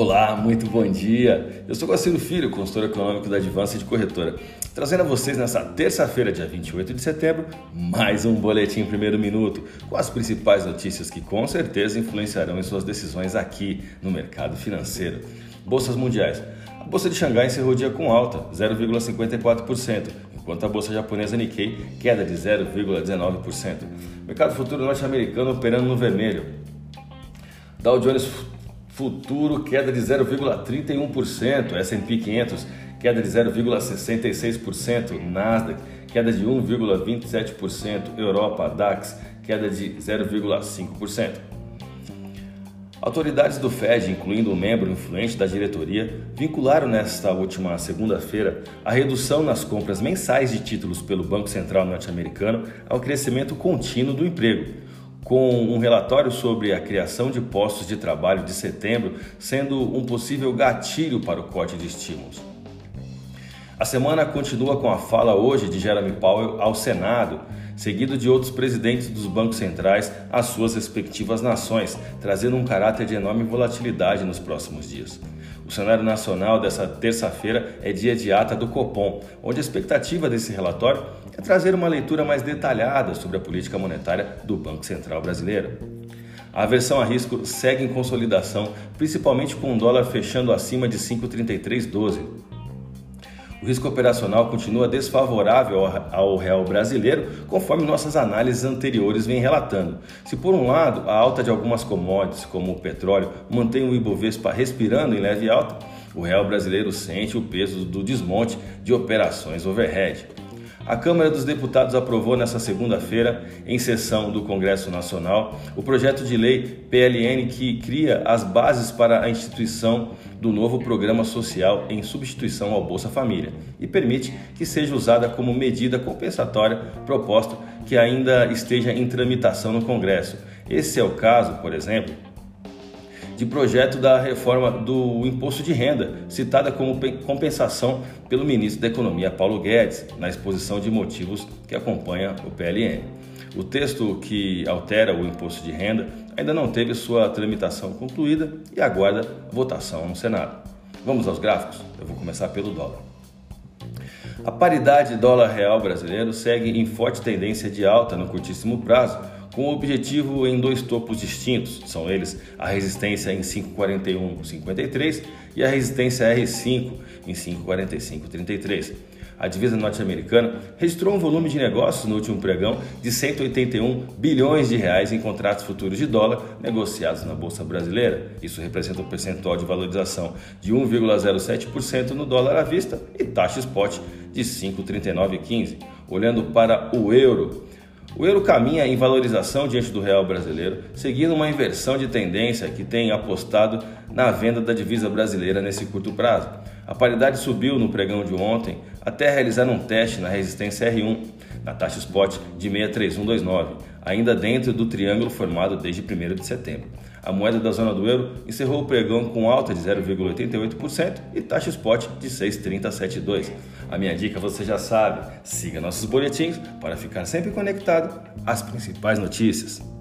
Olá, muito bom dia. Eu sou Guaciro Filho, consultor econômico da Advance de Corretora, trazendo a vocês nessa terça-feira, dia 28 de setembro, mais um boletim primeiro minuto com as principais notícias que com certeza influenciarão em suas decisões aqui no mercado financeiro. Bolsas mundiais. A bolsa de Xangai encerrou o dia com alta, 0,54%, enquanto a bolsa japonesa Nikkei queda de 0,19%. Mercado futuro norte-americano operando no vermelho. Dow Jones Futuro queda de 0,31%, S&P 500 queda de 0,66%, Nasdaq queda de 1,27%, Europa DAX queda de 0,5%. Autoridades do Fed, incluindo um membro influente da diretoria, vincularam nesta última segunda-feira a redução nas compras mensais de títulos pelo Banco Central norte-americano ao crescimento contínuo do emprego com um relatório sobre a criação de postos de trabalho de setembro sendo um possível gatilho para o corte de estímulos. A semana continua com a fala hoje de Jeremy Powell ao Senado, seguido de outros presidentes dos bancos centrais às suas respectivas nações, trazendo um caráter de enorme volatilidade nos próximos dias. O cenário nacional dessa terça-feira é dia de ata do Copom, onde a expectativa desse relatório é trazer uma leitura mais detalhada sobre a política monetária do Banco Central brasileiro. A aversão a risco segue em consolidação, principalmente com o dólar fechando acima de 5,3312. O risco operacional continua desfavorável ao real brasileiro, conforme nossas análises anteriores vêm relatando. Se por um lado a alta de algumas commodities, como o petróleo, mantém o Ibovespa respirando em leve alta, o real brasileiro sente o peso do desmonte de operações overhead. A Câmara dos Deputados aprovou nesta segunda-feira, em sessão do Congresso Nacional, o projeto de lei PLN que cria as bases para a instituição do novo programa social em substituição ao Bolsa Família e permite que seja usada como medida compensatória proposta que ainda esteja em tramitação no Congresso. Esse é o caso, por exemplo, de projeto da reforma do imposto de renda, citada como compensação pelo ministro da Economia Paulo Guedes, na exposição de motivos que acompanha o PLN. O texto que altera o imposto de renda ainda não teve sua tramitação concluída e aguarda votação no Senado. Vamos aos gráficos? Eu vou começar pelo dólar. A paridade dólar-real brasileiro segue em forte tendência de alta no curtíssimo prazo, com o objetivo em dois topos distintos, são eles a resistência em 541,53 e a resistência R5 em 545,33. A divisa norte-americana registrou um volume de negócios no último pregão de 181 bilhões de reais em contratos futuros de dólar negociados na bolsa brasileira. Isso representa um percentual de valorização de 1,07% no dólar à vista e taxa spot de 5,3915. Olhando para o euro, o euro caminha em valorização diante do real brasileiro, seguindo uma inversão de tendência que tem apostado na venda da divisa brasileira nesse curto prazo. A paridade subiu no pregão de ontem até realizar um teste na resistência R1, na taxa spot de 63129, ainda dentro do triângulo formado desde 1 de setembro. A moeda da zona do euro encerrou o pregão com alta de 0,88% e taxa spot de 6,3072. A minha dica você já sabe, siga nossos boletins para ficar sempre conectado às principais notícias.